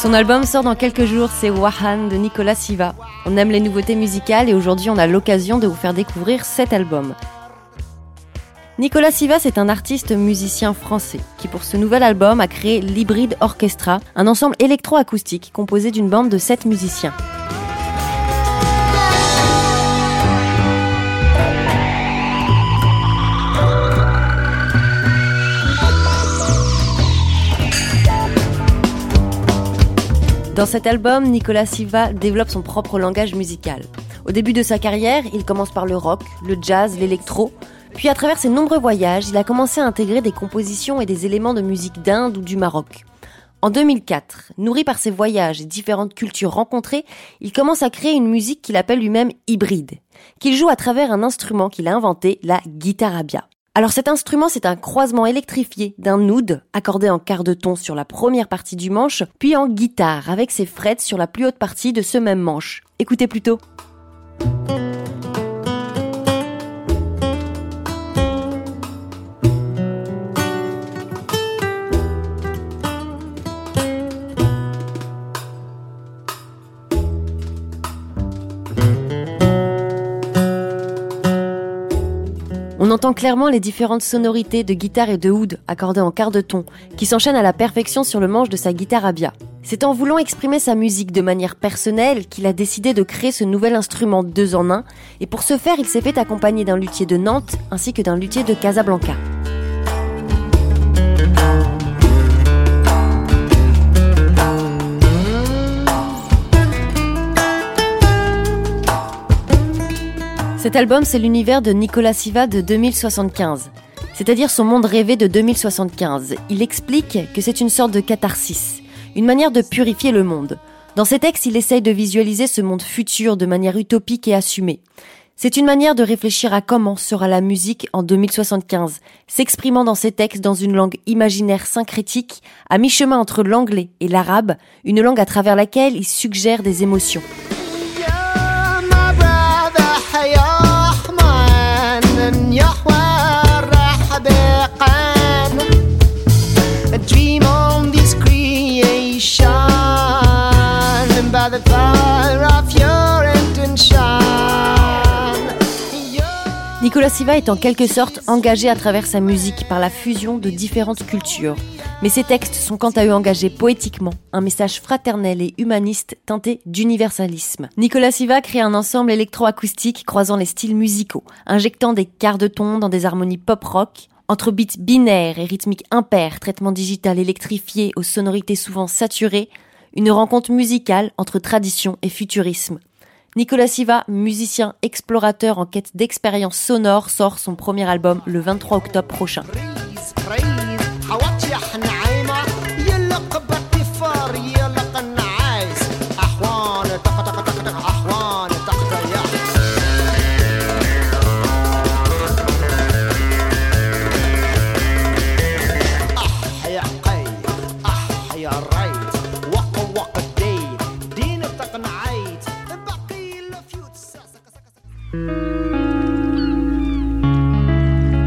Son album sort dans quelques jours, c'est Wahan de Nicolas Siva. On aime les nouveautés musicales et aujourd'hui on a l'occasion de vous faire découvrir cet album. Nicolas Siva, c'est un artiste musicien français qui, pour ce nouvel album, a créé l'Hybride Orchestra, un ensemble électroacoustique composé d'une bande de 7 musiciens. Dans cet album, Nicolas Silva développe son propre langage musical. Au début de sa carrière, il commence par le rock, le jazz, l'électro, puis à travers ses nombreux voyages, il a commencé à intégrer des compositions et des éléments de musique d'Inde ou du Maroc. En 2004, nourri par ses voyages et différentes cultures rencontrées, il commence à créer une musique qu'il appelle lui-même hybride, qu'il joue à travers un instrument qu'il a inventé, la guitarabia. Alors cet instrument, c'est un croisement électrifié d'un oud accordé en quart de ton sur la première partie du manche, puis en guitare avec ses frettes sur la plus haute partie de ce même manche. Écoutez plutôt. On entend clairement les différentes sonorités de guitare et de oud accordées en quart de ton, qui s'enchaînent à la perfection sur le manche de sa guitare Abia. C'est en voulant exprimer sa musique de manière personnelle qu'il a décidé de créer ce nouvel instrument deux en un, et pour ce faire il s'est fait accompagner d'un luthier de Nantes ainsi que d'un luthier de Casablanca. Cet album, c'est l'univers de Nicolas Siva de 2075, c'est-à-dire son monde rêvé de 2075. Il explique que c'est une sorte de catharsis, une manière de purifier le monde. Dans ses textes, il essaye de visualiser ce monde futur de manière utopique et assumée. C'est une manière de réfléchir à comment sera la musique en 2075, s'exprimant dans ses textes dans une langue imaginaire syncrétique, à mi-chemin entre l'anglais et l'arabe, une langue à travers laquelle il suggère des émotions. Nicolas Siva est en quelque sorte engagé à travers sa musique par la fusion de différentes cultures. Mais ses textes sont quant à eux engagés poétiquement, un message fraternel et humaniste teinté d'universalisme. Nicolas Siva crée un ensemble électroacoustique croisant les styles musicaux, injectant des quarts de ton dans des harmonies pop-rock, entre beats binaires et rythmiques impairs, traitement digital électrifié aux sonorités souvent saturées, une rencontre musicale entre tradition et futurisme. Nicolas Siva, musicien explorateur en quête d'expériences sonores, sort son premier album le 23 octobre prochain.